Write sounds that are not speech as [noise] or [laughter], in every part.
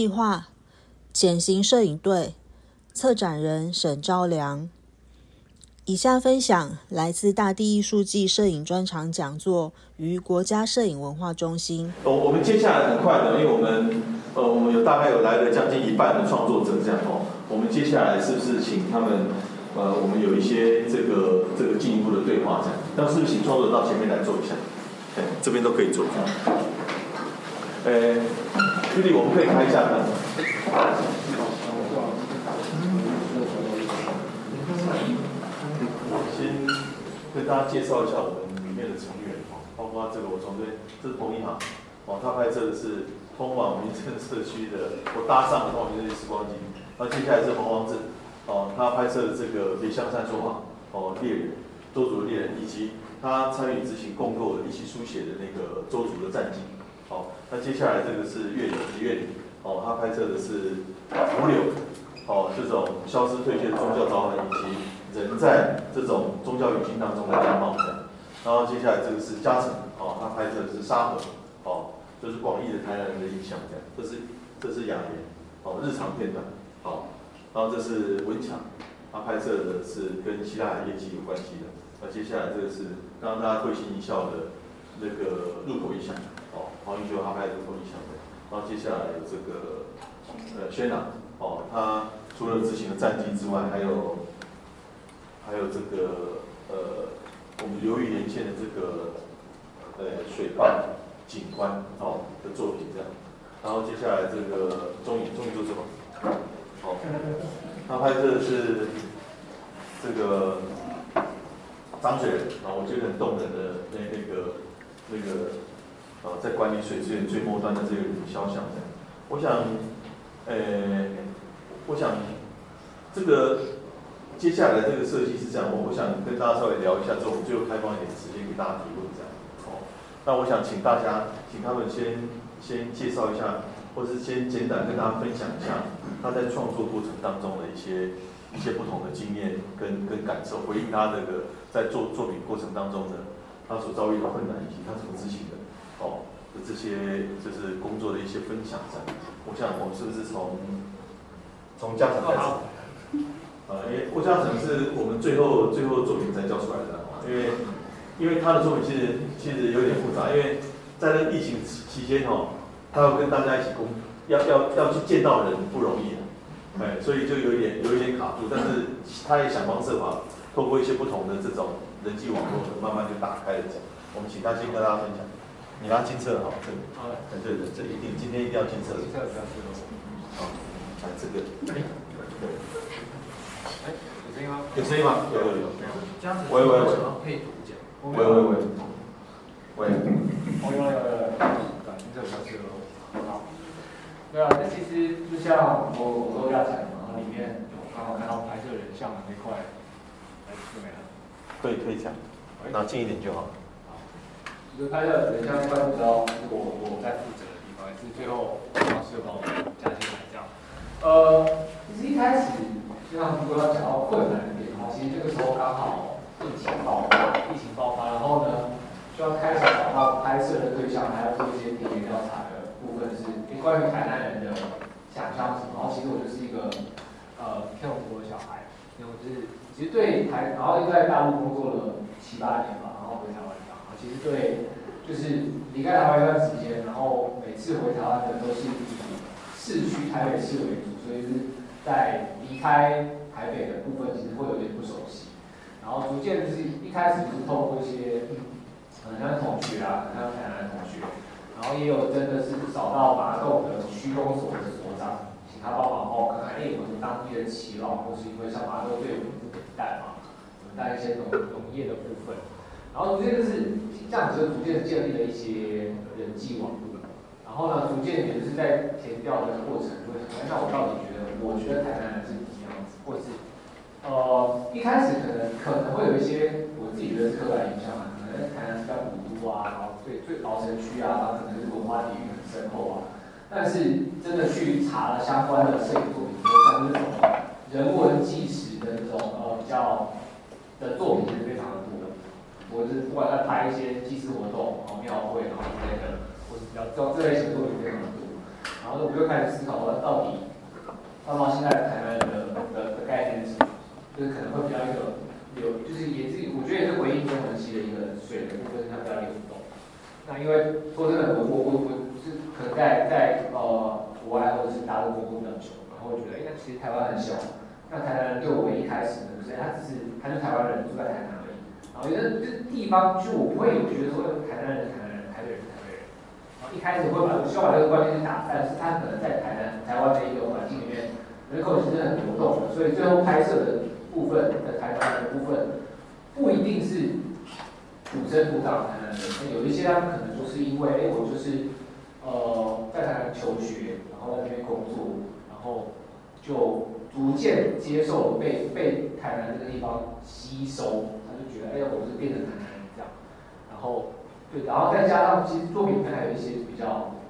计划，减刑摄影队，策展人沈昭良。以下分享来自大地艺术季摄影专场讲座于国家摄影文化中心。哦，我们接下来很快的，因为我们呃，我们有大概有来了将近一半的创作者这样哦。我们接下来是不是请他们呃，我们有一些这个这个进一步的对话这样？那是不是请创作者到前面来做一下？哎，这边都可以做。呃，弟弟，我们可以开一下吗？先跟大家介绍一下我们里面的成员哦，包括这个我从这，这是彭一航，哦，他拍摄的是通往民生社区的，我搭上了通往民生时光机。那接下来是黄王志，哦，他拍摄的这个别香山说话，哦，猎人，周族的猎人，以及他参与执行共构的一起书写的那个周族的战绩。那接下来这个是月里，月里，哦，他拍摄的是胡柳，哦，这种消失退却的宗教召唤以及。人在这种宗教语境当中来讲冒的，然后接下来这个是嘉诚，哦，他拍摄的是沙河，哦，就是广义的台南人的印象这样，这是这是雅言，哦，日常片段，好，然后这是文强，他拍摄的是跟希腊的业绩有关系的，那接下来这个是刚刚大家会心一笑的那个入口印象，哦，黄玉修他拍的入口意象的，然后接下来有这个呃轩朗，哦，他除了执行的战绩之外，还有。还有这个呃，我们流域连线的这个呃水坝景观哦的作品这样，然后接下来这个中影中影做什么？好，他拍摄的是这个张水人啊，我觉得很动人的那那个那个呃，在管理水资源最末端的这个肖像这样。我想，呃，我想这个。接下来这个设计是这样，我我想跟大家稍微聊一下之后，我们最后开放一点时间给大家提问这样。哦，那我想请大家，请他们先先介绍一下，或是先简短跟大家分享一下他在创作过程当中的一些一些不同的经验跟跟感受，回应他这个在做作品过程当中的他所遭遇的困难以及他怎么执行的。哦，的这些就是工作的一些分享上。我想我们是不是从从家长开始？呃，因为郭嘉诚是我们最后最后作品才交出来的因为因为他的作品其实其实有点复杂，因为在那疫情期间哦，他要跟大家一起工，要要要去见到人不容易，啊哎，所以就有一点有一点卡住，但是他也想方设法，透过一些不同的这种人际网络，慢慢就打开了讲。我们请他先跟大家分享，你拿金色好，这里，好，对对，这一定今天一定要金色的，好，来这个，对。哎，有声音吗？有声音吗？有有有。这样子。喂喂喂。配图讲。喂喂喂。喂。哦有有有有。感情这比较适合。好。对啊，那其实就像我我都要讲嘛，里面有刚好看到拍摄人像的那块，哎，就没了。可以可以讲。拿近一点就好。好。就拍摄人像那块，不知道我我在负责的地方，也是最后老师帮我加进来这样。呃，其实一开始。就像如果要讲到困难的点的话，其实这个时候刚好疫情爆发，疫情爆发，然后呢，就要开始找到拍摄的对象，还要做一些田野调查的部分，是关于台南人的想象什么。然后其实我就是一个呃天龙国的小孩，然后就是其实对台，然后又在大陆工作了七八年吧，然后回台，其实对就是离开台湾一段时间，然后每次回台湾的都是以市区台北市为主，所以是。在离开台北的部分，其实会有点不熟悉，然后逐渐就是一开始是透过一些，可能像同学啊，可能像台南同学，然后也有真的是找到麻豆的区公所的所长，请他帮忙哦，看看哎，我们当地的耆老，或是因为像麻豆对我们这带嘛，我们带一些农农业的部分，然后逐渐就是这样子，就逐渐建立了一些人际网络，然后呢，逐渐也就是在填调的过程，会那我到底觉得。我觉得台南人是什么样子，或是呃一开始可能可能会有一些我自己觉得是刻板印象啊，可能台南是叫古都啊，然后最最老城区啊，然后可能是文化底蕴很深厚啊。但是真的去查了相关的摄影作品，像这种人文纪实的这种呃比较的作品是非常的多的。我是不管在拍一些祭祀活动、哦庙会然后之类的，或是比较这这类型的作品非常的多。然后我就开始思考说，到底，放到现在台湾的的的概念是什么？就是可能会比较一个流，就是也是我觉得也是回应中文系的一个水的部分，它比较流动。那因为说真的，我我我我是可能在在呃国外或者是大陆工作比较久，然后我觉得，哎，那其实台湾很小，那台南人对我们一开始呢，就是他只是他是台湾人住在台南我，觉得这地方就我不会有觉得说台南人台南人，台北人台北人，然后一开始会把需要把这个观念去打散，是他可能在台南台湾的一个环境里面人口其实很流动的，所以最后拍摄的部分的台湾的部分不一定是。土生土长台南人，有一些他们可能就是因为，哎，我就是呃在台南求学，然后在那边工作，然后就逐渐接受被被台南这个地方吸收，觉得，哎，我是变成台南人这样，然后对，然后再加上其实作品里面还有一些比较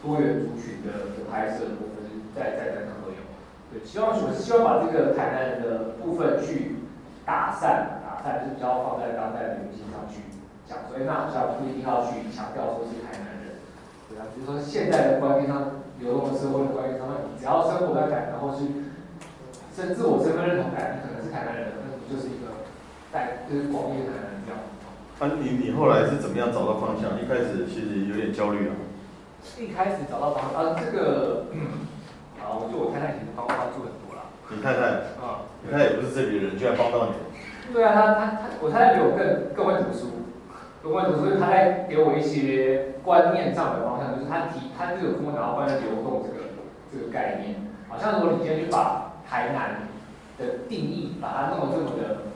多元族群的的拍摄的部分，在在在场都有，对，希望我是希望把这个台南人的部分去打散。打散是比较放在当代的语境上去讲，所以那好像不一定要去强调说是台南人，对啊，比如说现在的观念上，流动的社会的观念上，你只要生活在台南，或是甚至我身份认同感，你可能是台南人，那你就是一个带就是广义的台南人这样？啊，你你后来是怎么样找到方向？一开始其实有点焦虑啊。一开始找到方向，啊，这个，啊，我觉得我太太其实帮我帮助很多了。你太太？啊，你太太也不是这里的人，居然帮到你。对啊，他他他，我太太比我更更会读书，更会读书，他在给我一些观念上的方向，就是他提，他就有跟我讲到关于流动这个这个概念，好像如果你今天去把台南的定义，把它弄得这么的，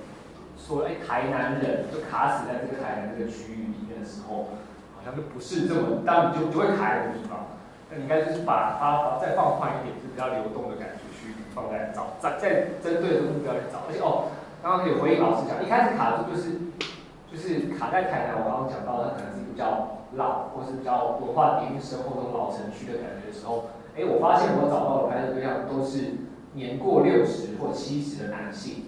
说哎台南人就卡死在这个台南这个区域里面的时候，好像就不是这么，当你就就会卡一个地方，那你应该就是把它再放宽一点，是比较流动的感觉去放在找，在在针对这个目标去找，而且哦。刚刚有回应老师讲，一开始卡住就是就是卡在台南，我刚刚讲到，它可能是比较老，或是比较文化底蕴深厚的老城区的感觉的时候，哎，我发现我找到的拍摄对象都是年过六十或七十的男性，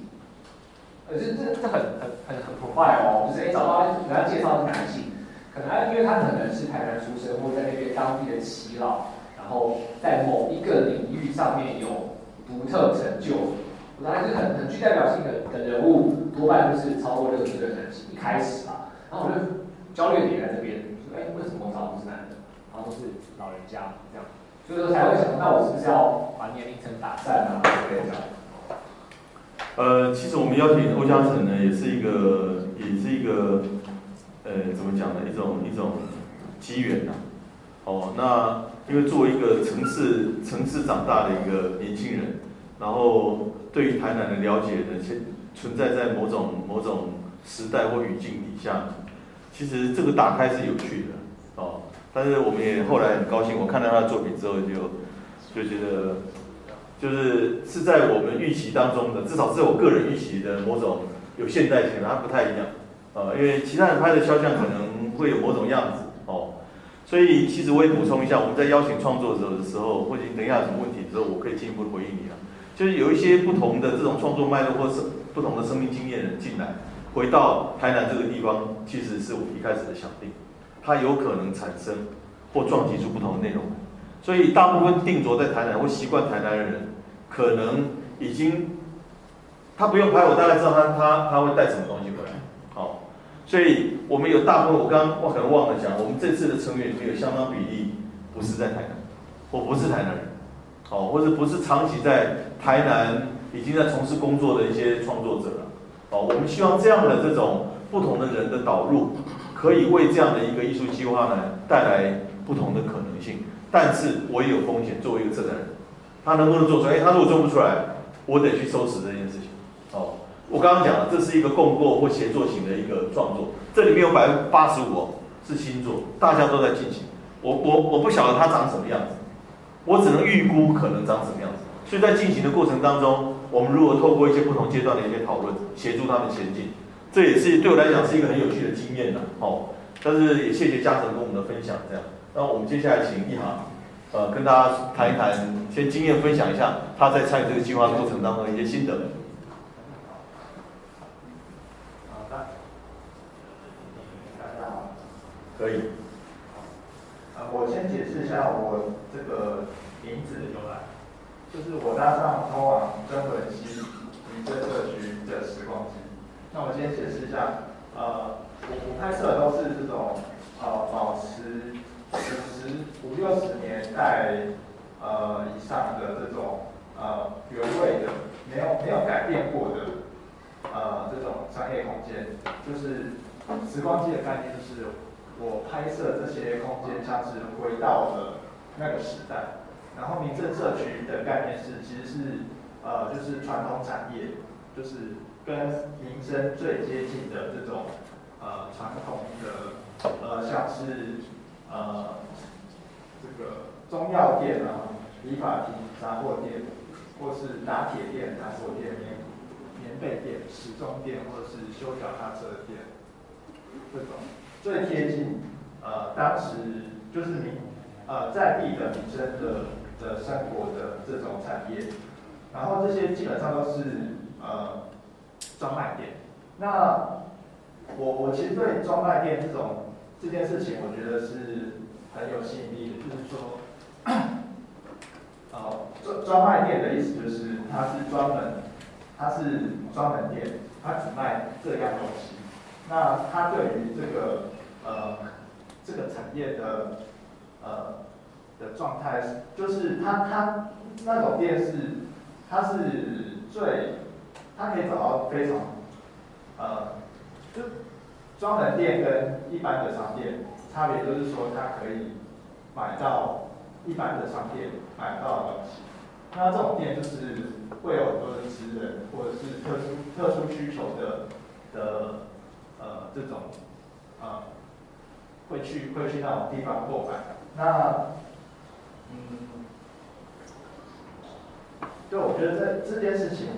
可是这这很很很很破坏哦，就是哎找到人家介绍是男性，可能因为他可能是台南出生，或在那边当地的耆老，然后在某一个领域上面有独特成就。还是很很具代表性的的人物，多半都是超过六十岁的男性。一开始吧，然后我就焦虑点在这边，说哎，为什么我找都是男的，然后都是老人家这样，所以说才会想，那我是不是要把年龄层打散啊？这样。呃，其实我们邀请欧嘉诚呢，也是一个，也是一个，呃，怎么讲呢？一种一种机缘呐。哦，那因为作为一个城市城市长大的一个年轻人，然后。对于台南的了解呢，存存在在某种某种时代或语境底下，其实这个打开是有趣的哦。但是我们也后来很高兴，我看到他的作品之后，就就觉得就是是在我们预期当中的，至少是我个人预期的某种有现代性，它不太一样呃，因为其他人拍的肖像可能会有某种样子哦。所以其实我也补充一下，我们在邀请创作者的时候，或者等一下有什么问题的时候，我可以进一步回应你啊。就是有一些不同的这种创作脉络，或是不同的生命经验人进来，回到台南这个地方，其实是我一开始的想定，它有可能产生或撞击出不同的内容。所以大部分定着在台南或习惯台南的人，可能已经他不用拍，我大概知道他他他会带什么东西回来。好，所以我们有大部分，我刚刚我可能忘了讲，我们这次的成员里面有相当比例不是在台南，或不是台南人。哦，或者不是长期在台南已经在从事工作的一些创作者了。哦，我们希望这样的这种不同的人的导入，可以为这样的一个艺术计划呢带来不同的可能性。但是我也有风险，作为一个策展人，他能不能做出来？哎，他如果做不出来，我得去收拾这件事情。哦，我刚刚讲了，这是一个共构或协作型的一个创作，这里面有百分之八十五是新作，大家都在进行。我我我不晓得它长什么样子。我只能预估可能长什么样子，所以在进行的过程当中，我们如果透过一些不同阶段的一些讨论，协助他们前进，这也是对我来讲是一个很有趣的经验的，哦。但是也谢谢嘉诚跟我们的分享，这样。那我们接下来请一航，呃，跟大家谈一谈，先经验分享一下他在参与这个计划过程当中的一些心得。好的，大家好，可以。我先解释一下我这个名字的由来就是我搭上通往真文溪民生社区的时光机。那我今天解释一下，呃，我我拍摄都是这种呃保持五十五六十年代呃以上的这种呃原味的，没有没有改变过的呃这种商业空间，就是时光机的概念，就是我拍摄这些空间像是回到了那个时代。然后民政社区的概念是，其实是呃，就是传统产业，就是跟民生最接近的这种呃传统的呃，像是呃这个中药店啊、理发厅、杂货店，或是打铁店、杂货店、棉棉被店、时钟店，或者是修脚踏车店，这种最贴近呃当时就是民呃在地的民生的。的生活的这种产业，然后这些基本上都是呃专卖店。那我我其实对专卖店这种这件事情，我觉得是很有吸引力的。就是说，呃专专卖店的意思就是它是专门，它是专门店，它只卖这样东西。那它对于这个呃这个产业的呃。的状态，就是它它那种店是，它是最，它可以找到非常，呃，就专门店跟一般的商店差别就是说，它可以买到一般的商店买不到的东西。那这种店就是会有很多的职人或者是特殊特殊需求的的呃这种呃会去会去那种地方购买。那嗯，对，我觉得这这件事情，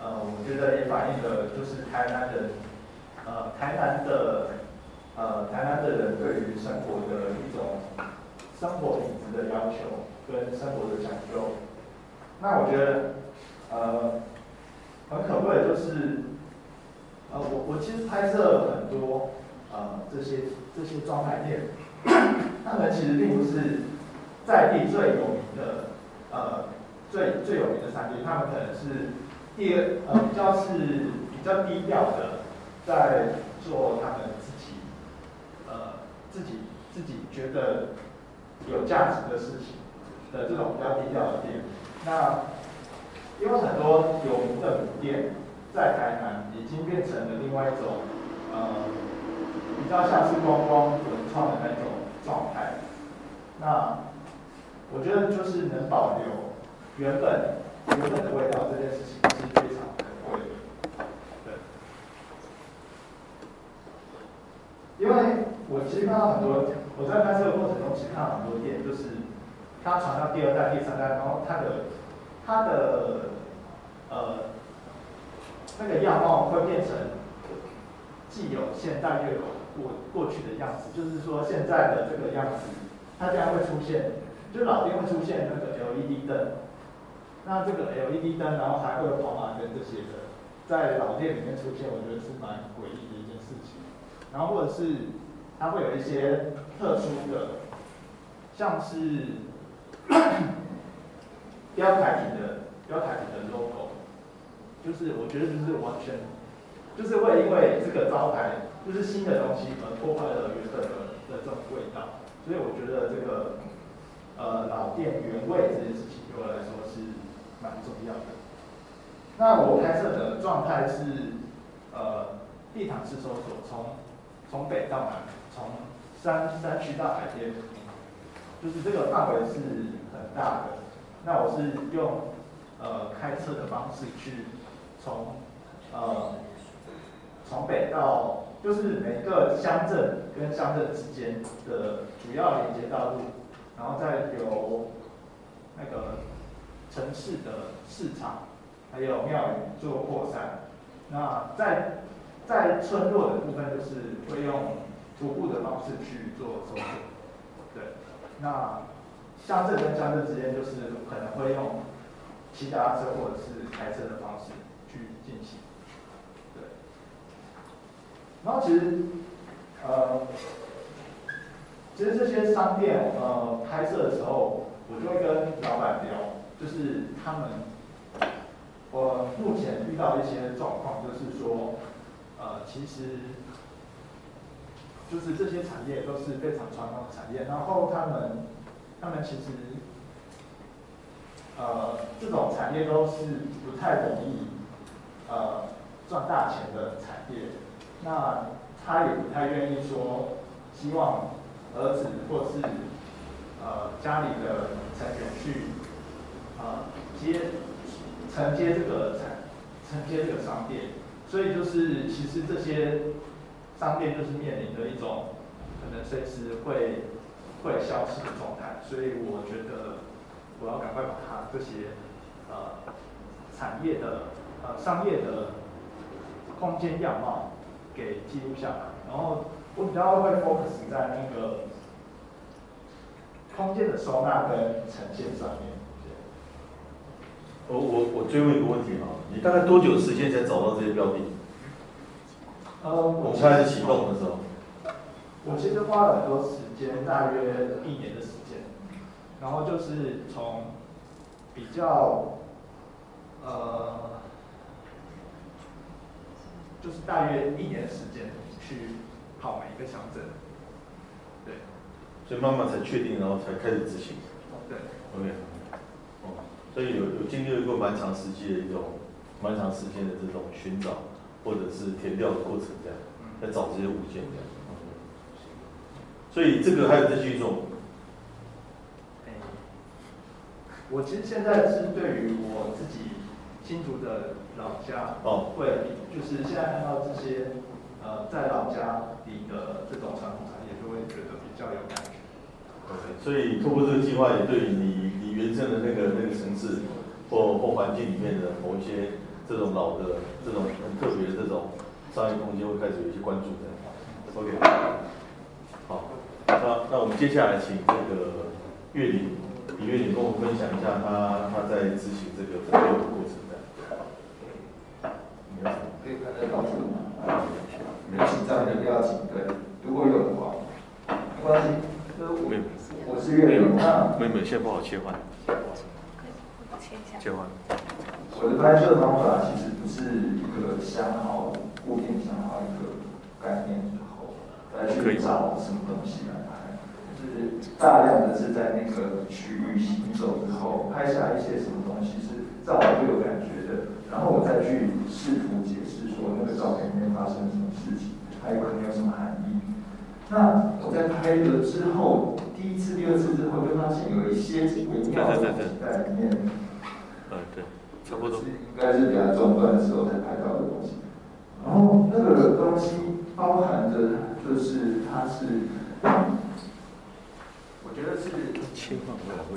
呃，我觉得也反映了就是台南的，呃，台南的，呃，台南的人对于生活的一种生活品质的要求跟生活的讲究。那我觉得，呃，很可贵的就是，呃，我我其实拍摄很多，呃，这些这些装卖店，[coughs] 他们其实并不是。在地最有名的，呃，最最有名的餐厅，他们可能是第二，呃，比较是比较低调的，在做他们自己，呃，自己自己觉得有价值的事情的这种比较低调的店。那因为很多有名的名店在台南已经变成了另外一种，呃，比较像是观光文创的那种状态。那我觉得就是能保留原本原本的味道这件事情是非常可贵的，对。因为我其实看到很多，我在拍摄的过程中其实看到很多店，就是它传到第二代、第三代，然后它的它的呃那个样貌会变成既有现代又有过过去的样子，就是说现在的这个样子，它竟然会出现。就老店会出现那个 LED 灯，那这个 LED 灯，然后还会有跑马灯这些的，在老店里面出现，我觉得是蛮诡异。然后或者是它会有一些特殊的，像是 [coughs] 标牌体的标牌体的 logo，就是我觉得就是完全就是会因为这个招牌就是新的东西而破坏了原本的的这种味道，所以我觉得这个。呃，老店原味这件事情对我来说是蛮重要的。那我拍摄的状态是，呃，地毯式搜索，从从北到南，从山山区到海边，就是这个范围是很大的。那我是用呃开车的方式去从呃从北到，就是每个乡镇跟乡镇之间的主要连接道路。然后再由那个城市的市场，还有庙宇做扩散。那在在村落的部分，就是会用徒步的方式去做搜索。对，那乡镇跟乡镇之间，就是可能会用骑脚踏车或者是开车的方式去进行。对，然后其实，呃。其实这些商店，呃，拍摄的时候，我就会跟老板聊，就是他们，我目前遇到一些状况，就是说，呃，其实，就是这些产业都是非常传统的产业，然后他们，他们其实，呃，这种产业都是不太容易，呃，赚大钱的产业，那他也不太愿意说，希望儿子或是，呃，家里的成员去。啊，接承接这个产承接这个商店，所以就是其实这些商店就是面临着一种可能随时会会消失的状态，所以我觉得我要赶快把它这些呃产业的呃商业的空间样貌给记录下来，然后我比较会 focus 在那个空间的收纳跟呈现上面。我我我追问一个问题啊，你大概多久时间才找到这些标的？呃，我们开始启动的时候，我其实花了很多时间，大约一年的时间，然后就是从比较呃，就是大约一年的时间去跑每一个乡镇，对，所以慢慢才确定，然后才开始执行。对，OK。所以有有经历过蛮长时期的一种蛮长时间的这种寻找或者是填掉的过程，这样在找这些物件这样。所以这个还有这是一种，我其实现在是对于我自己新竹的老家哦，会就是现在看到这些呃在老家里的这种传统产业，就会觉得比较有感觉。OK，所以透过这个计划，也对你。原生的那个那个城市或或环境里面的某一些这种老的这种很特别的这种商业空间会开始有一些关注的。OK，好，那那我们接下来请这个岳林李岳林跟我们分享一下他他在执行这个奋斗的过程的。可以看得到吗？没紧张的不要紧，对，如果有的话，没关系。没有。我是岳林，那没有没有，现在不好切换。切换。我的拍摄方法其实不是一个想好固定想好一个概念之后，来去找什么东西来拍，就是大量的是在那个区域行走之后，拍下一些什么东西是照我就有感觉的，然后我再去试图解释说那个照片里面发生了什么事情，还有可能有什么含义。那我在拍了之后。第一次、第二次之后，就发现有一些微妙的东西在里面。嗯，对，差不多。应该是比较中断的时候才拍到的东西。然后那个东西包含着，就是它是，我觉得是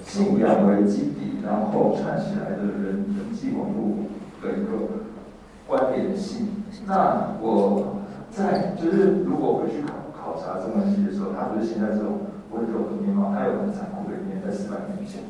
信仰为基底，然后串起来的人人际网络的一个关联性。那我在就是如果回去考考察这东西的时候，它不是现在这种。温柔的面貌，它有很残酷的一面，在四百年前。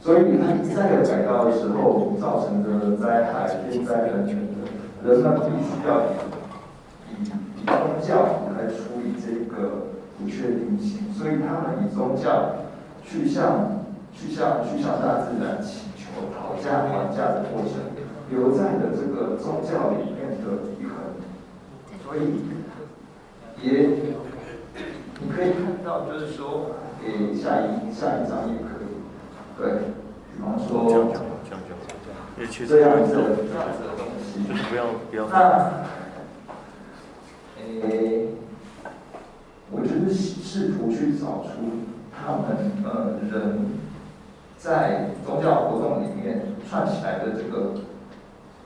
所以它一再的改造的时候，造成的灾害、天灾人权的，人们必须要以以宗教来处理这个不确定性。所以他们以宗教去向去向去向大自然祈求讨价还价的过程，留在了这个宗教里面的遗痕。所以也。可以看到，就是说，诶，下一下一张也可以，对，比方说，这样这样这样子的东西，不要不要。那，诶，我就是试图去找出他们呃人在宗教活动里面串起来的这个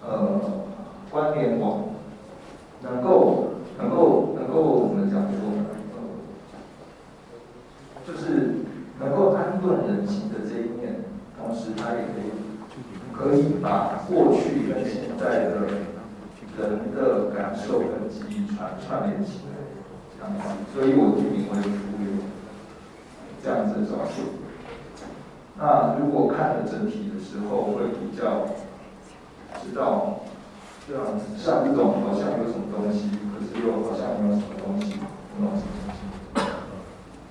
呃关联网，能够能够能够怎么讲说？就是能够安顿人心的这一面，同时它也可以可以把过去跟现在的人的感受跟记忆串串联起来，这样子。所以我定名为“浮流”这样子的招数。那如果看了整体的时候，会比较知道这样子，像这种好像有什么东西，可是又好像没有什么东西，那种。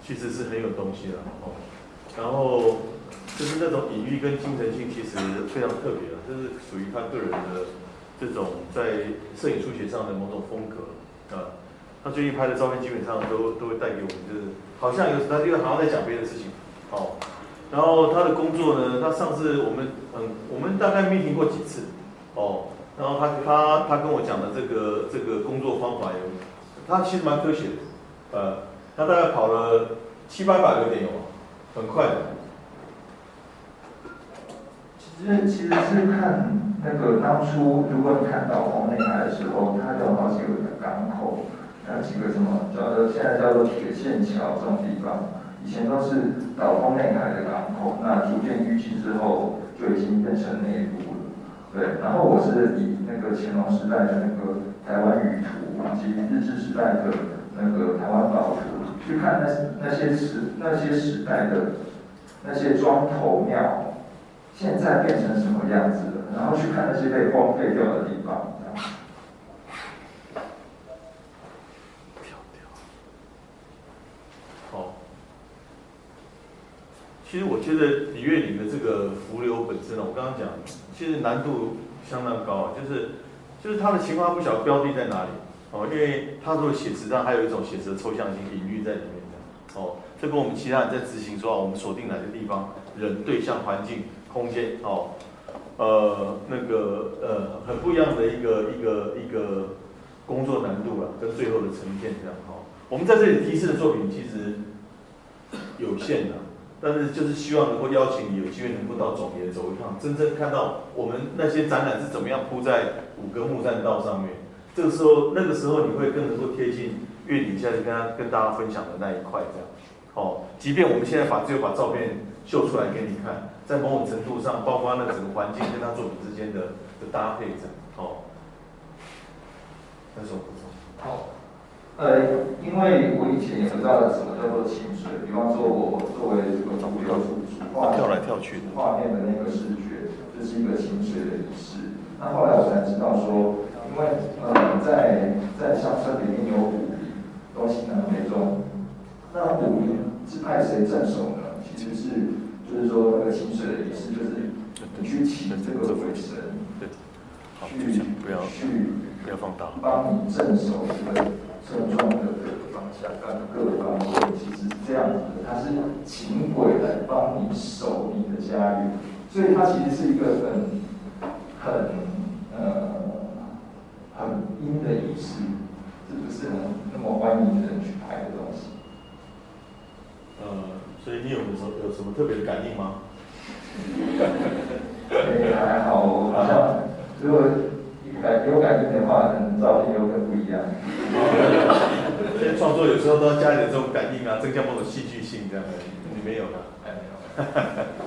其实是很有东西的哦，然后就是那种隐喻跟精神性其实非常特别啊，这是属于他个人的这种在摄影书写上的某种风格啊。他最近拍的照片基本上都都会带给我们，就是好像有他就好像在讲别的事情，哦。然后他的工作呢，他上次我们嗯，我们大概 meeting 过几次，哦。然后他他他跟我讲的这个这个工作方法有，他其实蛮科学的，呃，他大概跑了七八百个点有，很快的。其实其实是看那个当初，如果你看到红内海的时候，它有好几个港口，那几个什么叫做现在叫做铁线桥这种地方，以前都是岛东内海的港口，那逐渐淤积之后，就已经变成内陆。对，然后我是以那个乾隆时代的那个台湾舆图，以及日治时代的那个台湾宝图，去看那那些时那些时代的那些庄头庙，现在变成什么样子了？然后去看那些被荒废掉的地方，好，其实我觉得李月岭的这个浮流本身呢，我刚刚讲。其实难度相当高啊，就是就是他的情况不晓得标的在哪里哦，因为他说写实上还有一种写实的抽象性隐喻在里面的哦，这跟我们其他人在执行说我们锁定哪个地方人、对象、环境、空间哦，呃那个呃很不一样的一个一个一个工作难度了，跟最后的呈现这样哈。我们在这里提示的作品其实有限的。但是就是希望能够邀请你有机会能够到总爷走一趟，真正看到我们那些展览是怎么样铺在五个木栈道上面。这个时候，那个时候你会更能够贴近月底下去跟他跟大家分享的那一块这样。哦，即便我们现在把只有把照片秀出来给你看，在某种程度上，包括那整个环境跟他作品之间的的搭配这样。哦，那是我补充。好。呃，因为我以前也不知道什么叫做清水，比方说我作为这个主流主主画跳来跳去的画面的那个视觉，这是一个清水的仪式。那后来我才知道说，因为呃，在在乡村里面有武林，东西南北中，那武林是派谁镇守呢？其实是就是说那个清水的意思，就是你去请这个鬼神，去去不要放大，帮你镇守这个。症状的各个方向、各个方位，其实是这样子的。他是请鬼来帮你守你的家园，所以它其实是一个很、很、呃、很阴的意思，这不是很那么欢迎人去拍的东西。呃，所以你有什么有什么特别的感应吗？也还好，好像如果。感有感应的话，可能照片有点不一样。这些创作有时候都要加一点这种感应啊，增加某种戏剧性这样的。你没有吗？没有。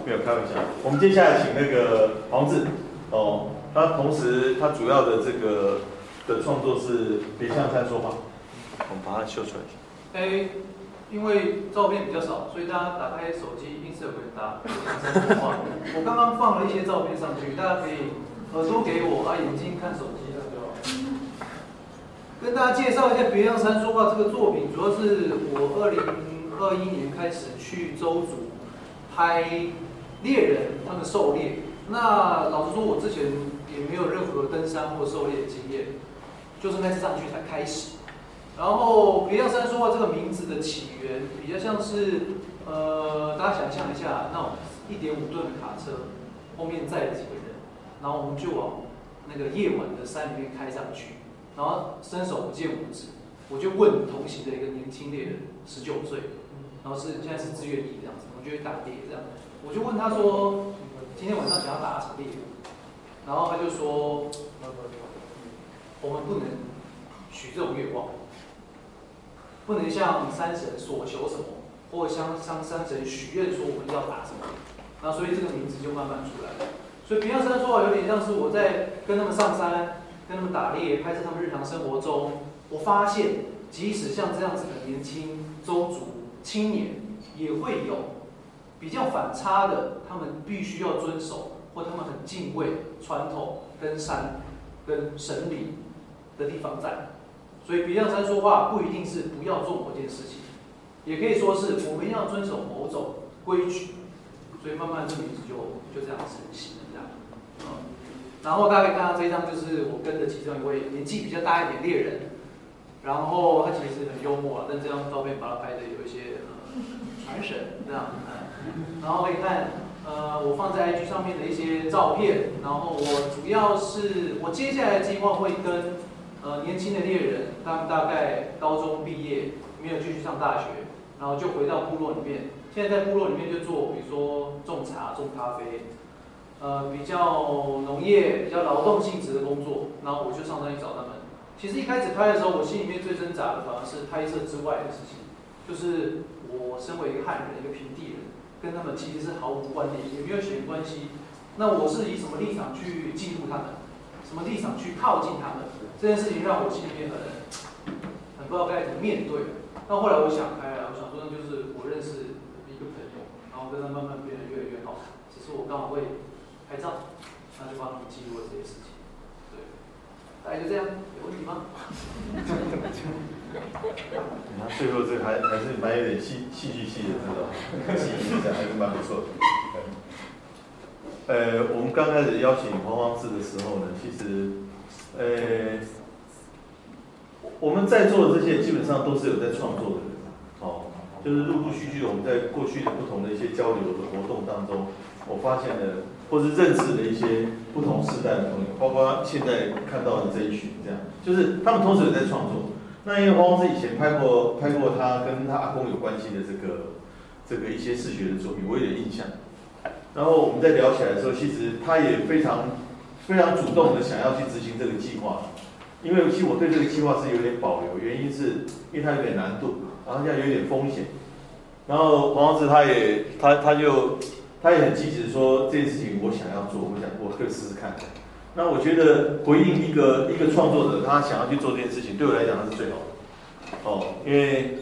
没有开玩笑。我们接下来请那个黄志哦，他同时他主要的这个的创作是别向山说话。我们把它秀出来。哎，因为照片比较少，所以大家打开手机音色会很大。说话。我刚刚放了一些照片上去，大家可以。耳朵给我，啊，眼睛看手机，这样就好。跟大家介绍一下《别样山说话》这个作品，主要是我二零二一年开始去周族拍猎人他们狩猎。那老实说，我之前也没有任何登山或狩猎的经验，就是那次上去才开始。然后《别样山说话》这个名字的起源，比较像是，呃，大家想象一下，那种一点五吨的卡车后面载了几个人。然后我们就往那个夜晚的山里面开上去，然后伸手不见五指，我就问同行的一个年轻猎人，十九岁，然后是现在是志愿役这样子，我就去打猎这样，我就问他说，今天晚上想要打什么猎物？然后他就说，我们不能许这种愿望，不能向山神所求什么，或向向山神许愿说我们要打什么，那所以这个名字就慢慢出来了。所以平阳山说话有点像是我在跟他们上山、跟他们打猎、拍摄他们日常生活中，我发现即使像这样子的年轻周族青年，也会有比较反差的，他们必须要遵守或他们很敬畏传统跟山跟神灵的地方在。所以比较三说话不一定是不要做某件事情，也可以说是我们要遵守某种规矩。所以慢慢这名字就就这样成型了这样。然后大家可以看到这张就是我跟的其中一位年纪比较大一点猎人，然后他其实很幽默啊，但这张照片把他拍的有一些传神这样。然后可以看呃我放在 IG 上面的一些照片，然后我主要是我接下来的计划会跟呃年轻的猎人，他们大概高中毕业没有继续上大学，然后就回到部落里面。现在在部落里面就做，比如说种茶、种咖啡，呃，比较农业、比较劳动性质的工作。然后我就上山去找他们。其实一开始拍的时候，我心里面最挣扎的反而是拍摄之外的事情，就是我身为一个汉人、一个平地人，跟他们其实是毫无关联，也没有血缘关系。那我是以什么立场去记录他们？什么立场去靠近他们？这件事情让我心里面很很不知道该怎么面对。那后来我想开了，我想说那就是我认识一个朋友，然后跟他慢慢变得越来越好。只是我刚好会拍照，那就帮他们记录了这些事情。对，大概就这样，有问题吗？[laughs] 那最后这还还是蛮有点戏戏剧系的这种戏剧，这样还是蛮不错的。呃，我们刚开始邀请黄黄志的时候呢，其实，呃，我们在座的这些基本上都是有在创作的人，哦，就是陆陆续续我们在过去的不同的一些交流的活动当中，我发现了或是认识了一些不同时代的朋友，包括现在看到的这一群，这样，就是他们同时有在创作。那因为黄黄志以前拍过拍过他跟他阿公有关系的这个这个一些视觉的作品，我有点印象。然后我们在聊起来的时候，其实他也非常非常主动的想要去执行这个计划。因为其实我对这个计划是有点保留，原因是因为它有点难度，然后现在有点风险。然后黄老师他也他他就他也很积极的说这件事情我想要做，我想我可以试试看。那我觉得回应一个一个创作者，他想要去做这件事情，对我来讲是最好的。哦，因为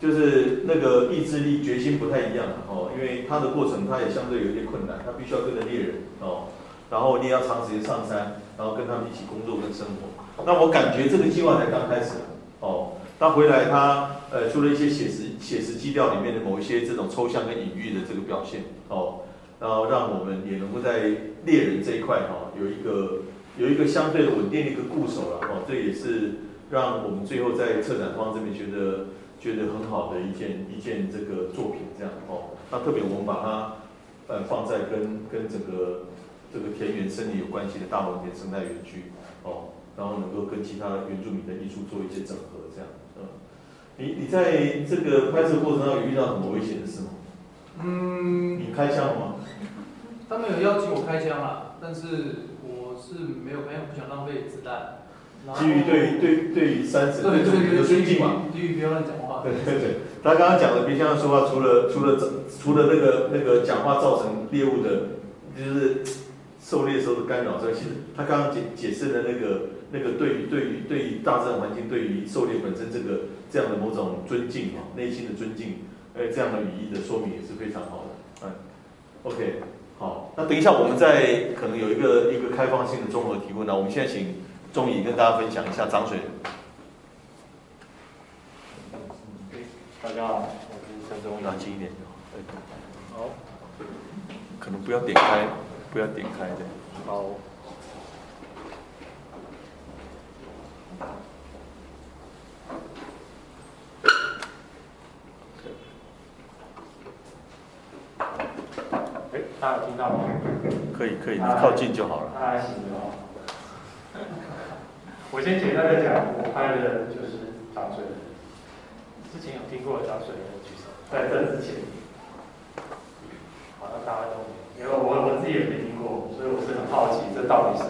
就是那个意志力决心不太一样哦，因为他的过程他也相对有一点困难，他必须要跟着猎人哦，然后你也要长时间上山，然后跟他们一起工作跟生活。那我感觉这个计划才刚开始哦。他回来，他呃，除了一些写实写实基调里面的某一些这种抽象跟隐喻的这个表现哦，然后让我们也能够在猎人这一块哈，有一个有一个相对的稳定的一个固守了哦。这也是让我们最后在策展方这边觉得觉得很好的一件一件这个作品这样哦。那特别我们把它呃放在跟跟整个这个田园森林有关系的大农田生态园区哦。然后能够跟其他原住民的艺术做一些整合，这样，嗯，你你在这个拍摄过程中有遇到什么危险的事吗？嗯，你开枪了吗？他们有邀请我开枪啊，但是我是没有开，不想浪费子弹。基于对对对于三十对对对的尊敬嘛。基于不要乱讲话。对对对，他刚刚讲的别这样说话，除了除了除了那个那个讲话造成猎物的，就是狩猎时候的干扰所以，其实他刚刚解解释的那个。那个对于对于对于大自然环境，对于狩猎本身这个这样的某种尊敬啊，内心的尊敬，哎，这样的语义的说明也是非常好的。嗯，OK，好，那等一下我们再可能有一个一个开放性的综合提问呢，我们现在请钟仪跟大家分享一下涨水。大家好，我是陈忠拿近一点。好，可能不要点开，不要点开的。好。哎，大家有听到吗？可以，可以，你靠近就好了。还行哦。[laughs] 我先简单的讲，我拍的就是涨水。之前有听过涨水的举手，在这之前，好像大家都，因为我我自己也没听过，所以我是很好奇，这到底是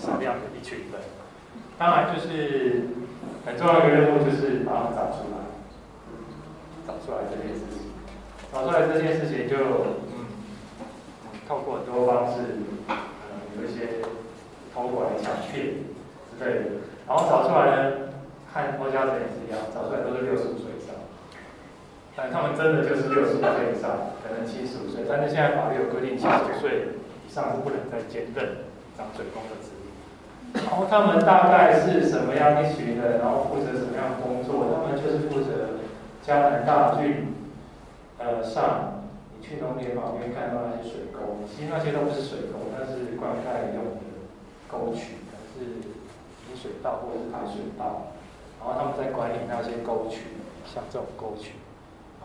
什么样的一群人？当然就是很重要的一个任务，就是把它找出来，找出来这件事情，找出来这件事情就嗯，透过很多方式，嗯，有一些偷拐抢骗之类的，然后找出来呢，和欧家人也是一样，找出来都是六十五岁，但他们真的就是六十五岁以上，可能七十五岁，但是现在法律有规定，七十五岁以上是不能再兼任长水工的职。然后他们大概是什么样一群的，然后负责什么样工作？他们就是负责江南大郡，呃，上你去农田旁边看到那些水沟，其实那些都不是水沟，那是灌溉用的沟渠，可能是引水道或者是排水道。然后他们在管理那些沟渠，像这种沟渠，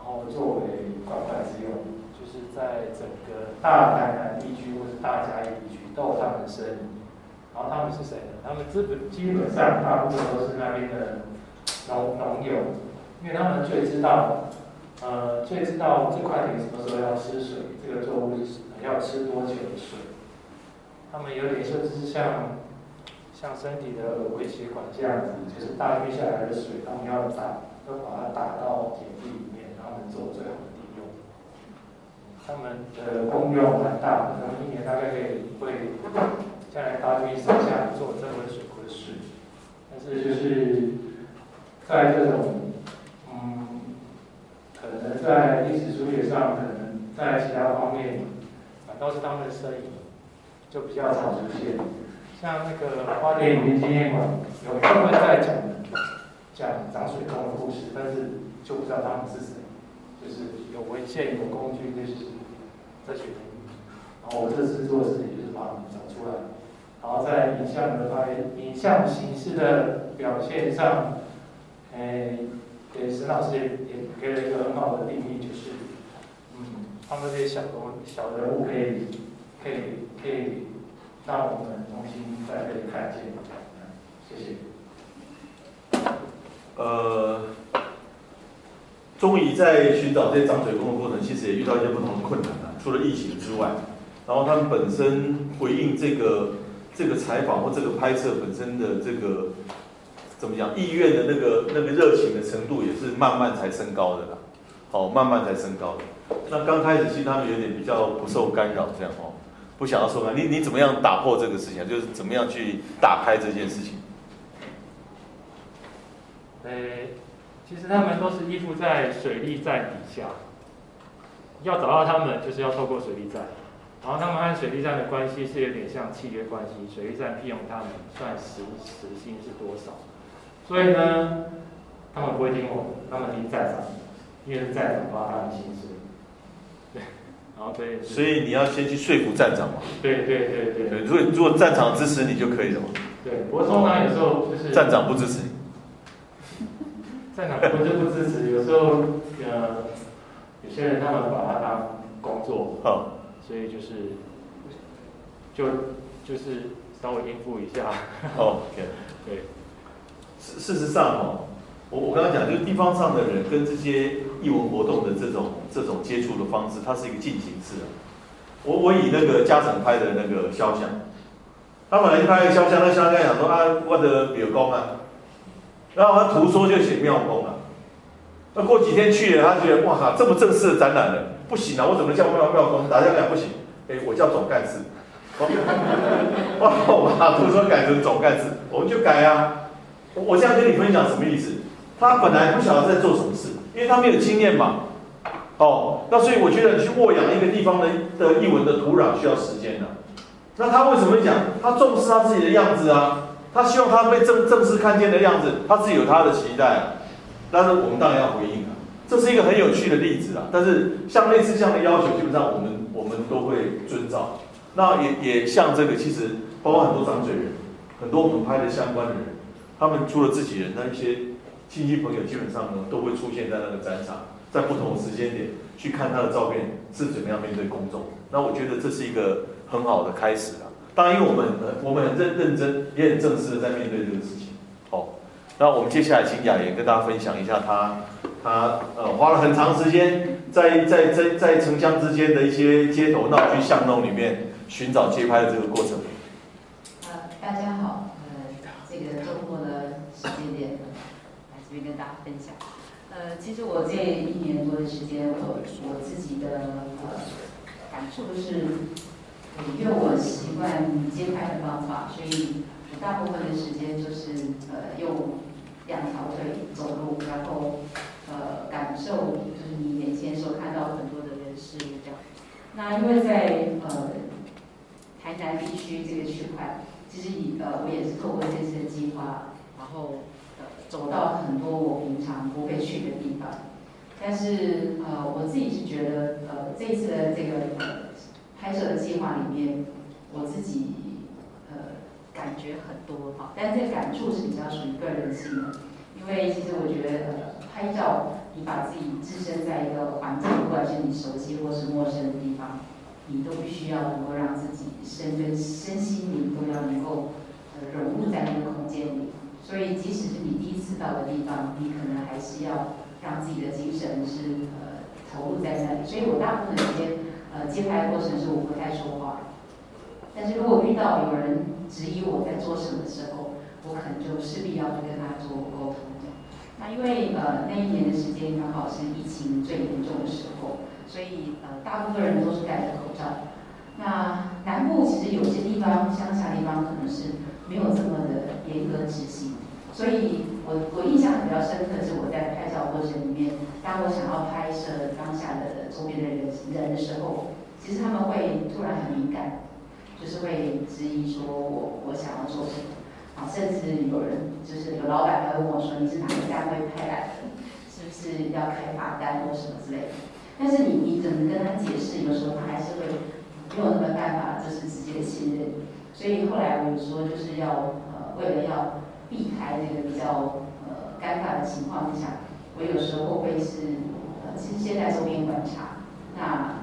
然后作为灌溉之用，就是在整个大台南地区或是大嘉义地区都有他们的身影。然后他们是谁呢？他们基本基本上大部分都是那边的农农友，因为他们最知道，呃，最知道这块田什么时候要吃水，这个作物是要吃多久的水。他们有点甚至是像像身体的微血管这样子，就是大约下来的水，他们要打，要把它打到田地做最好的利用。他们的功用蛮大的，他们一年大概可以会。下来大军上下做这温水库的事，但是就是在这种嗯，可能在历史书写上，可能在其他方面，反倒是他们的身影就比较少出现。像那个花莲雨林纪念馆有专门在讲讲涨水工的故事，但是就不知道他们是谁，就是有文献有工具，就是这群人。然后我这次做的事情就是把它们找出来。然后在影像的发影像形式的表现上，诶，给沈老师也也给了一个很好的定义，就是，嗯，他们这些小东小人物可以可以可以让我们重新再被看见，谢谢。呃，终于在寻找这些涨水工的过程，其实也遇到一些不同的困难啊，除了疫情之外，然后他们本身回应这个。这个采访或这个拍摄本身的这个怎么讲，意愿的那个那个热情的程度也是慢慢才升高的啦，哦，慢慢才升高的。那刚开始其实他们有点比较不受干扰，这样哦，不想要受干扰。你你怎么样打破这个事情？就是怎么样去打开这件事情？呃，其实他们都是依附在水利站底下，要找到他们，就是要透过水利站。然后他们和水利站的关系是有点像契约关系，水利站聘用他们算时时薪是多少，所以呢，他们不会听我，他们听站长，因为是站长发他们薪水，对，然后对，所以你要先去说服站长嘛，对对对对，对，如果如果站长支持你就可以了嘛，对，不过通常有时候就是站长不支持你，站长不是不支持，有时候呃，有些人他们把它当工作，好。所以就是，就就是稍微应付一下。[laughs] 哦，对。事事实上哦，我我刚刚讲，就是地方上的人跟这些艺文活动的这种这种接触的方式，它是一个进行式的。我我以那个家长拍的那个肖像，他本来就拍一个肖像，那肖像讲说啊，我的表公啊，然后他图说就写庙公了。那过几天去了，他觉得哇哈，这么正式的展览了。不行啊！我怎么叫庙庙公？大家讲不行。哎，我叫总干事。[laughs] 哇，我把图说改成总干事，我们就改啊。我这样跟你分享什么意思？他本来不晓得在做什么事，因为他没有经验嘛。哦，那所以我觉得你去沃养一个地方的的译文的土壤需要时间的。那他为什么讲？他重视他自己的样子啊，他希望他被正正式看见的样子，他自己有他的期待。但是我们当然要回应。这是一个很有趣的例子啊，但是像类似这样的要求，基本上我们我们都会遵照。那也也像这个，其实包括很多长嘴人，很多我们拍的相关的人，他们除了自己人，那一些亲戚朋友，基本上呢都会出现在那个展场，在不同的时间点去看他的照片是怎么样面对公众。那我觉得这是一个很好的开始啊。当然，因为我们我们很认认真，也很正式的在面对这个事情。好，那我们接下来请雅妍跟大家分享一下他。他呃花了很长时间在在在在城乡之间的一些街头闹区巷弄里面寻找街拍的这个过程。呃，大家好，呃，这个周末的时间点来这边跟大家分享。呃，其实我这一年多的时间，我我自己的呃感触是，因为我习惯街拍的方法，所以我大部分的时间就是呃用两条腿走路，然后。呃，感受就是你眼前所看到很多的人事物这样。那因为在呃台南地区这个区块，其实以呃我也是透过这次的计划，然后呃走到很多我平常不会去的地方。但是呃，我自己是觉得呃，这次的这个拍摄的计划里面，我自己呃感觉很多哈，但这感触是比较属于个人性的，因为其实我觉得呃拍照，你把自己置身在一个环境，不管是你熟悉或是陌生的地方，你都必须要能够让自己身跟身心灵都要能够呃融入在那个空间里。所以，即使是你第一次到的地方，你可能还是要让自己的精神是呃投入在那里。所以我大部分时间呃接拍的过程是我不太说话。但是如果遇到有人质疑我在做什么的时候，我可能就势必要去跟他做沟通。那因为呃那一年的时间刚好是疫情最严重的时候，所以呃大部分人都是戴着口罩。那南部其实有些地方乡下地方可能是没有这么的严格执行，所以我我印象比较深刻是我在拍照过程里面，当我想要拍摄当下的周边的人人的时候，其实他们会突然很敏感。就是会质疑说我我想要做什么啊，甚至有人就是有老板会问我说你是哪个单位派来的，是不是要开罚单或什么之类的。但是你你怎么跟他解释，有时候他还是会没有那么办法，就是直接信任。所以后来我有说就是要呃为了要避开那个比较呃尴尬的情况之下，我有时候会是呃其实先在周边观察，那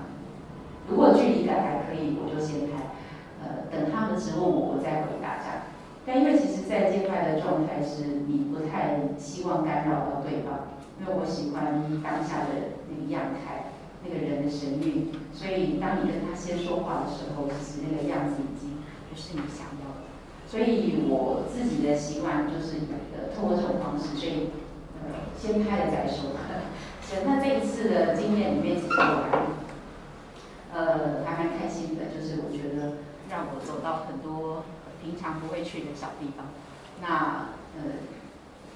如果距离感还可以，我就先拍。呃，等他们质问我，我再回答这样。但因为其实，在这块的状态是，你不太希望干扰到对方，因为我喜欢当下的那个样态，那个人的神韵。所以，当你跟他先说话的时候，其实那个样子已经不是你想要的。所以我自己的习惯就是，呃，通过这种方式，所以，先拍了再说。[laughs] 行那这一次的经验里面，其实我还，呃，还蛮开心的，就是我觉得。让我走到很多平常不会去的小地方，那呃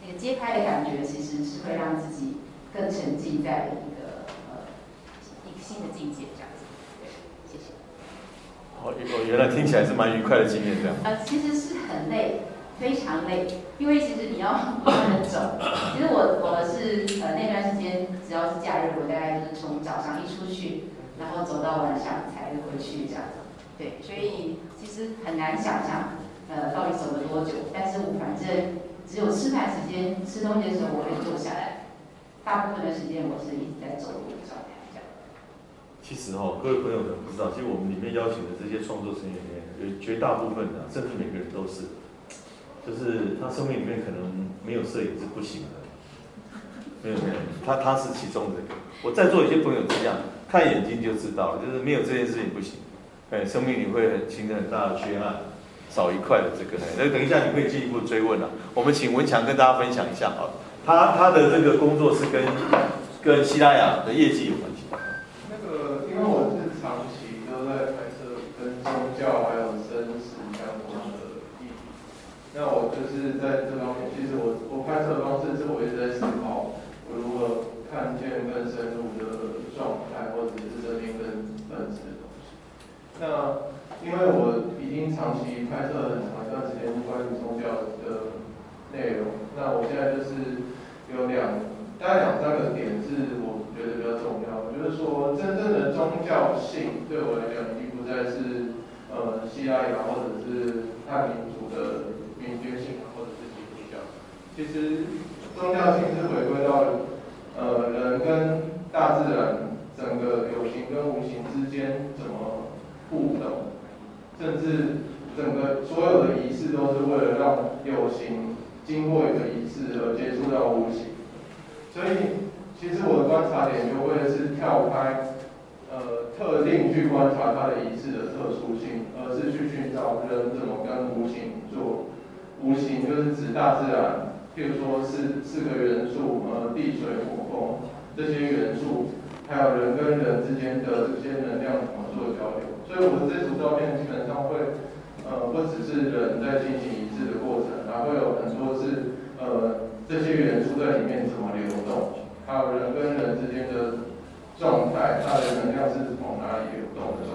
那个街拍的感觉其实是会让自己更沉浸在一个呃一个新的境界这样子。对，谢谢。哦，哦，原来听起来是蛮愉快的经验这样。呃，其实是很累，非常累，因为其实你要慢慢的走。其实我我是呃那段时间只要是假日，我大概就是从早上一出去，然后走到晚上才回去这样子。对，所以其实很难想象，呃，到底走了多久。但是我反正只有吃饭时间、吃东西的时候我会坐下来，大部分的时间我是一直在走路的状态。这样。其实哈，各位朋友可能不知道，其实我们里面邀请的这些创作成员里面，有绝大部分的，甚至每个人都是，就是他生命里面可能没有摄影是不行的。没有没有，他他是其中的。我在座有些朋友这样，看眼睛就知道了，就是没有这件事情不行。哎，生命里会形成很大的缺憾，少一块的这个。那等一下你可以进一步追问了。我们请文强跟大家分享一下啊，他他的这个工作是跟跟希拉雅的业绩有关系。那个，因为我是长期都在拍摄跟宗教还有生死相关的议题，那我就是在这方面，其实我我拍摄的方式是我一直在思考，我如何看见更深入的状态，或者是这边更本质的东西。那因为我已经长期拍摄很长一段时间关于宗教的内容，那我现在就是有两大概两三个点是我觉得比较重要。就是说，真正的宗教性对我来讲已经不再是呃希腊雅或者是汉民族的民间性。其实宗教性是回归到呃人跟大自然整个有形跟无形之间怎么。互动，甚至整个所有的仪式都是为了让有形经过一个仪式而接触到无形。所以，其实我的观察点就会是跳开呃特定去观察它的仪式的特殊性，而是去寻找人怎么跟无形做。无形就是指大自然，譬如说四四个元素，呃地水火风这些元素，还有人跟人之间的这些能量怎么做交流。所以我的这组照片基本上会，呃，不只是人在进行仪式的过程，还会有很多是，呃，这些元素在里面怎么流动，还有人跟人之间的状态，它的能量是从哪里流动的。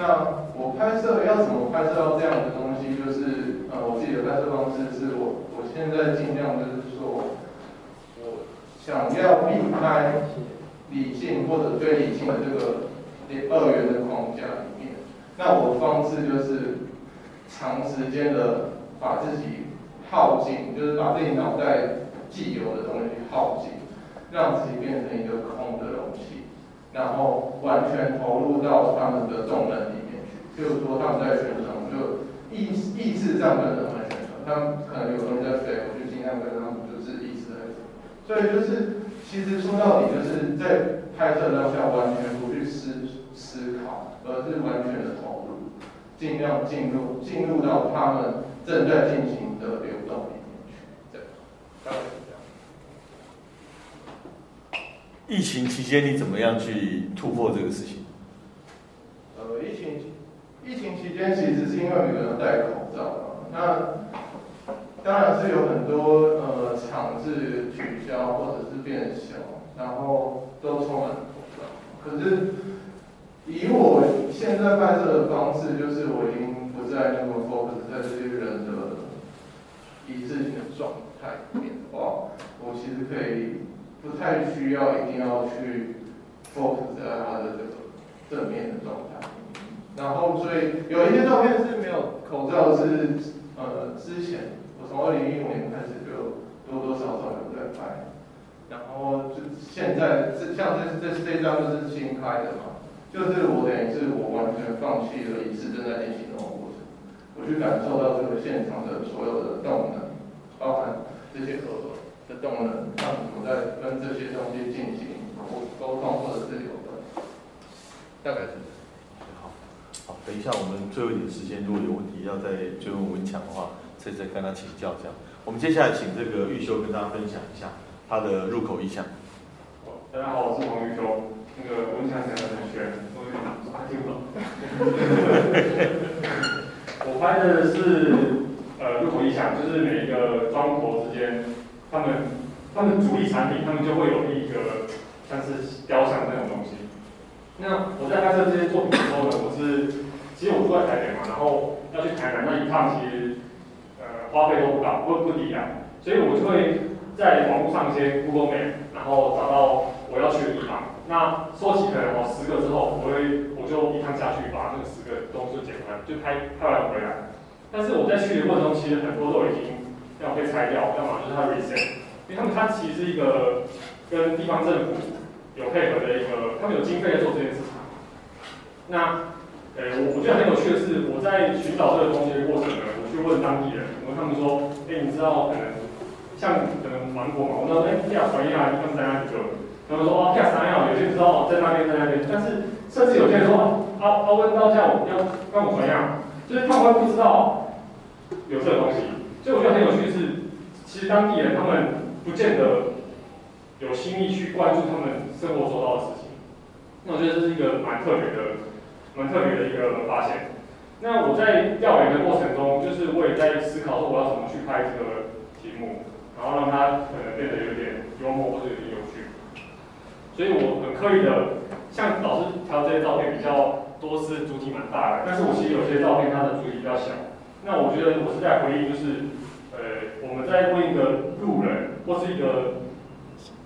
那我拍摄要怎么拍摄到这样的东西，就是呃，我自己的拍摄方式是我我现在尽量就是说，我想要避开理性或者非理性的这个二元的框架里面，那我的方式就是长时间的把自己耗尽，就是把自己脑袋既有的东西耗尽，让自己变成一个空的容器，然后完全投入到他们的动能里面去。就是说他们在宣传，我就意意志上跟他们宣传，他们可能有人在飞，我就尽量跟他们就是意志在飞。所以就是其实说到底就是在拍摄当下完全不去思思考，而是完全的投入，尽量进入进入到他们正在进行的流动里面去。对，大概是这样。疫情期间你怎么样去突破这个事情？呃，疫情疫情期间其实是因为每个人戴口罩嘛，那当然是有很多呃场次取消或者是变小，然后都充满口罩。可是以我现在拍摄的方式，就是我已经不再那么 focus 在这些人的一致性的状态里面的话，我其实可以不太需要一定要去 focus 在他的这个正面的状态。然后所以有一些照片是没有口罩，是呃之前我从二零一五年开始就多多少少有在拍，然后就现在这像这这这张就是新拍的嘛，就是我等于是我完全放弃了一次正在进行的过程，我去感受到这个现场的所有的动能，包含这些合作。的动能，让我在跟这些东西进行沟沟通或者是流动，大概是。好，等一下，我们最后一点时间，如果有问题要再追问文强的话，再再跟他请教一下。我们接下来请这个玉修跟大家分享一下他的入口意向。大家好，我是黄玉修，那个文强讲的同学，我有点听不懂。[laughs] 我拍的是呃入口意向，就是每一个庄婆之间，他们他们主力产品，他们就会有一个像是雕像那种东西。那我在拍摄这些作品的时候呢，我是其实我住在台北嘛，然后要去台南那一趟，其实呃花费都不高，不不低啊，所以我就会在网络上先 Google Map，然后找到我要去的地方。那收集可能我十个之后，我会我就一趟下去把这个十个东西捡回来，就拍拍完回来。但是我在去的过程中，其实很多都已经要被拆掉，要么就是它 reset，因为他们它其实是一个跟地方政府。有配合的一个，他们有经费在做这件事情。那，呃，我我觉得很有趣的是，我在寻找这个东西的过程呢，我去问当地人，我跟他们说，哎，你知道可能像可能芒果嘛？我说，哎，皮亚传亚他们在哪里就？他们说，哦，皮亚传亚，有些知道，在那边，在那边。但是，甚至有些人说，阿阿温到叫我要跟我传亚，就是他们会不知道有这个东西。所以我觉得很有趣的是，其实当地人他们不见得。有心意去关注他们生活做到的事情，那我觉得这是一个蛮特别的、蛮特别的一个发现。那我在调研的过程中，就是我也在思考说我要怎么去拍这个题目，然后让它可能变得有点幽默或者有点有趣。所以我很刻意的，像老师挑这些照片比较多是主体蛮大的，但是我其实有些照片它的主体比较小。那我觉得我是在回应，就是呃我们在问一个路人或是一个。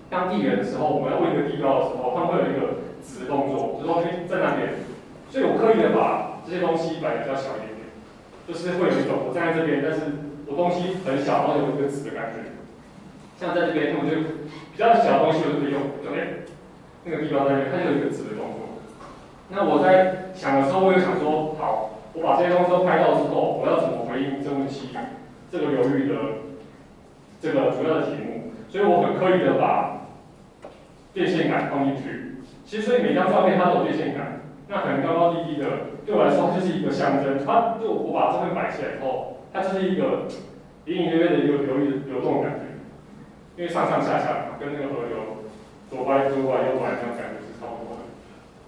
当地人的时候，我们要问一个地标的时候，他们会有一个指的动作，就是说在那边，所以我刻意的把这些东西摆比较小一点点，就是会有一种我站在这边，但是我东西很小，然后有一个指的感觉。像在这边，我就比较小的东西我就可以用，就哎那个地标那边，它就有一个指的动作。那我在想的时候，我又想说，好，我把这些东西都拍到之后，我要怎么回应这问题？这个流域的这个主要的题目，所以我很刻意的把。电线杆放进去，其实所以每张照片它都有电线杆，那可能高高低低的，对我来说就是一个象征。它就我把这边摆起来以后，它就是一个隐隐约约的一个流域流动的感觉，因为上上下下跟那个河流左拐左拐右拐那种感觉是差不多的。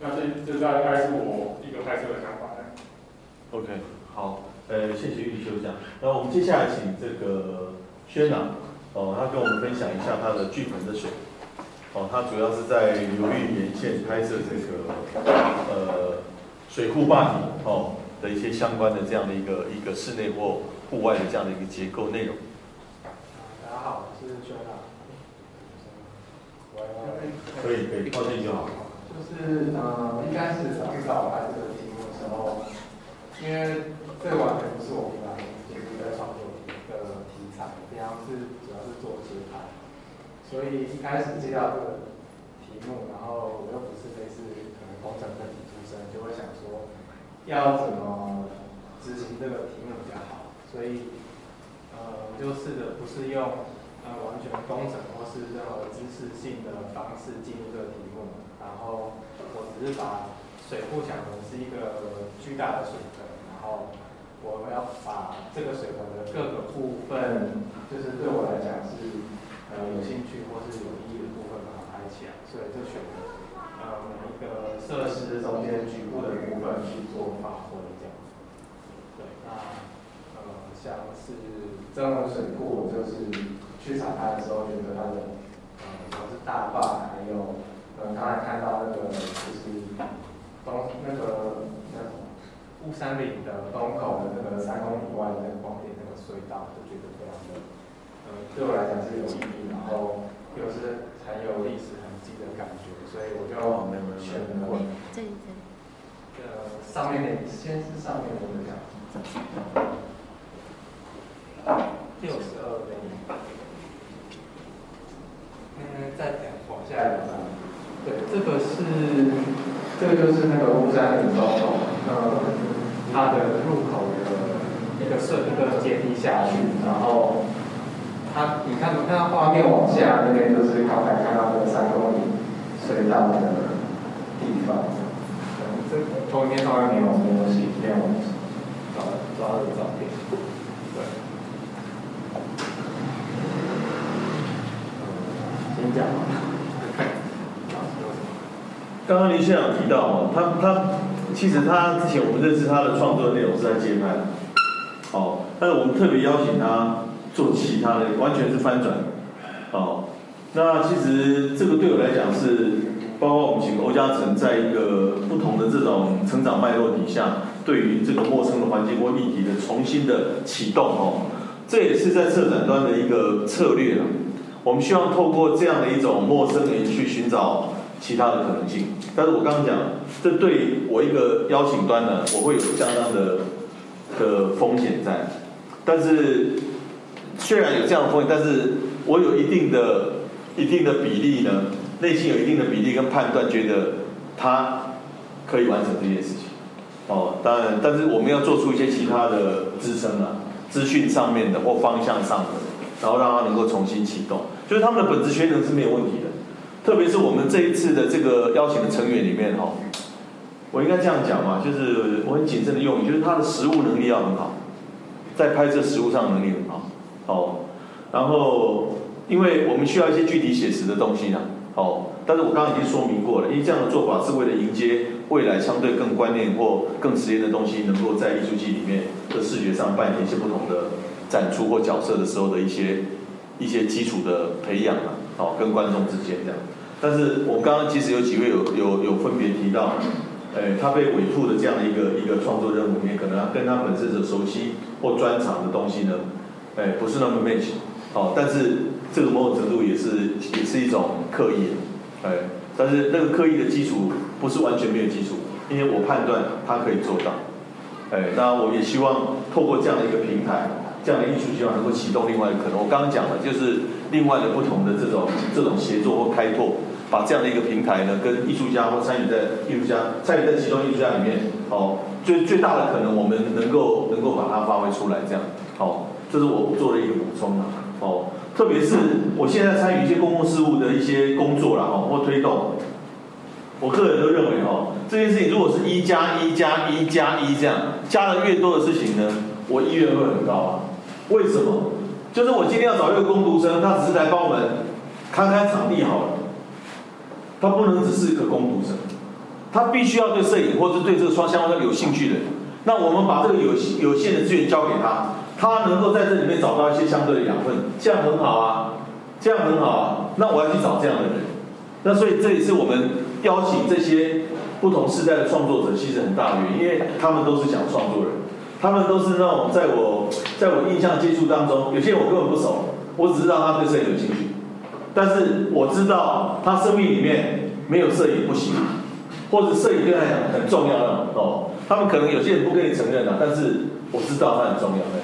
那这这大概是我一个拍摄的想。OK，好，呃，谢谢玉修这样。那我们接下来请这个轩朗，哦，他跟我们分享一下他的剧本的水。哦，他主要是在流域沿线拍摄这个呃水库坝体哦的一些相关的这样的一个一个室内或户外的这样的一个结构内容。大家好，我是薛可以可以，靠近就好。就是呃，一开始找到他这个题目的时候，因为这完全不是我平常就是在创作的题材，平常是主要是做节拍，所以一开始接到这个题目，然后我又不是类似可能工程科技出身，就会想说要怎么执行这个题目比较好，所以呃，就试着不是用。呃，完全工程或是任何知识性的方式进入这个题目，然后我只是把水库想成是一个巨大的水盆，然后我们要把这个水盆的各个部分，就是对我来讲是呃有兴趣或是有意义的部分，把它拍起来，所以就选择呃每一个设施中间局部的部分去做发挥，这样。对，那呃像是真龙水库就是。去查它的时候，觉得它的呃主要是大坝，还有呃刚才看到那个就是东那个那什么雾山岭的东口的那个三公里外的那个光点那个隧道，就觉得非常的呃对我来讲是有意义，然后又是很有历史痕迹的感觉，所以我就选了这里这呃上面那先是上面的这样，六十二倍。嗯，再讲往下一张，对，这个是，这个就是那个乌山岭高楼，呃，它的入口的一个设一个阶梯下去，然后它，你看你，看到画面往下那边就是刚才看到那个三公里隧道的地方，这投影片上面没有没有写，没有找找到的照片。刚刚林先生提到哦，他他其实他之前我们认识他的创作内容是在街拍，哦，但是我们特别邀请他做其他的，完全是翻转，哦，那其实这个对我来讲是，包括我们几个欧嘉诚在一个不同的这种成长脉络底下，对于这个陌生的环境或议题的重新的启动哦，这也是在策展端的一个策略了。我们希望透过这样的一种陌生人去寻找其他的可能性，但是我刚刚讲，这对我一个邀请端呢，我会有相当的的风险在，但是虽然有这样的风险，但是我有一定的一定的比例呢，内心有一定的比例跟判断，觉得他可以完成这件事情。哦，当然，但是我们要做出一些其他的支撑啊，资讯上面的或方向上的，然后让它能够重新启动。就是他们的本质学能是没有问题，特别是我们这一次的这个邀请的成员里面哈，我应该这样讲嘛，就是我很谨慎的用语，就是他的实物能力要很好，在拍摄实物上能力很好，哦，然后因为我们需要一些具体写实的东西呢，哦，但是我刚刚已经说明过了，因为这样的做法是为了迎接未来相对更观念或更实验的东西，能够在艺术季里面的视觉上扮演一些不同的展出或角色的时候的一些。一些基础的培养啊，哦，跟观众之间这样。但是我们刚刚其实有几位有有有分别提到，诶，他被委托的这样的一个一个创作任务里面，可能跟他本身的熟悉或专长的东西呢，诶，不是那么 match，哦，但是这个某种程度也是也是一种刻意，诶，但是那个刻意的基础不是完全没有基础，因为我判断他可以做到，诶，那我也希望透过这样的一个平台。这样的艺术希望能够启动另外一个可能。我刚刚讲了，就是另外的不同的这种这种协作或开拓，把这样的一个平台呢，跟艺术家或参与在艺术家参与在其中艺术家里面，哦，最最大的可能我们能够能够把它发挥出来，这样，哦，这是我做的一个补充啊，哦，特别是我现在参与一些公共事务的一些工作了，哦，或推动，我个人都认为，哦，这件事情如果是一加一加一加一这样，加的越多的事情呢，我意愿会很高啊。为什么？就是我今天要找一个工读生，他只是来帮我们看看场地好了。他不能只是一个工读生，他必须要对摄影或者对这个双相关有兴趣的。那我们把这个有有限的资源交给他，他能够在这里面找到一些相对的养分，这样很好啊，这样很好啊。那我要去找这样的人。那所以这也是我们邀请这些不同时代的创作者，其实很大的原因，因为他们都是想创作人。他们都是那种在我在我印象接触当中，有些人我根本不熟，我只知道他对摄影有兴趣，但是我知道他生命里面没有摄影不行，或者摄影对他来讲很重要的哦。他们可能有些人不跟你承认啊，但是我知道他很重要的，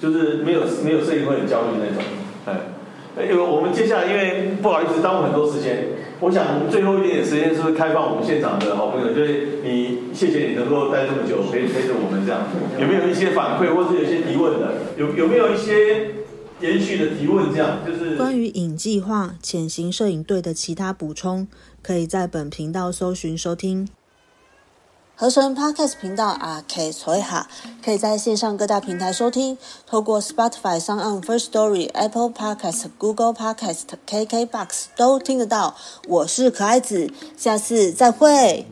就是没有没有摄影会很焦虑那种，哎，因为我们接下来因为不好意思耽误很多时间，我想最后一点点时间是不是开放我们现场的好朋友，就是你谢谢你能够待这么久陪陪着我们这样，有没有一些反馈或是有些提问的？有有没有一些延续的提问？这样就是关于影计划潜行摄影队的其他补充，可以在本频道搜寻收听。合成 Podcast 频道啊，K 崔哈，可以在线上各大平台收听，透过 Spotify、s o n First Story、Apple Podcast、Google Podcast、KKBox 都听得到。我是可爱子，下次再会。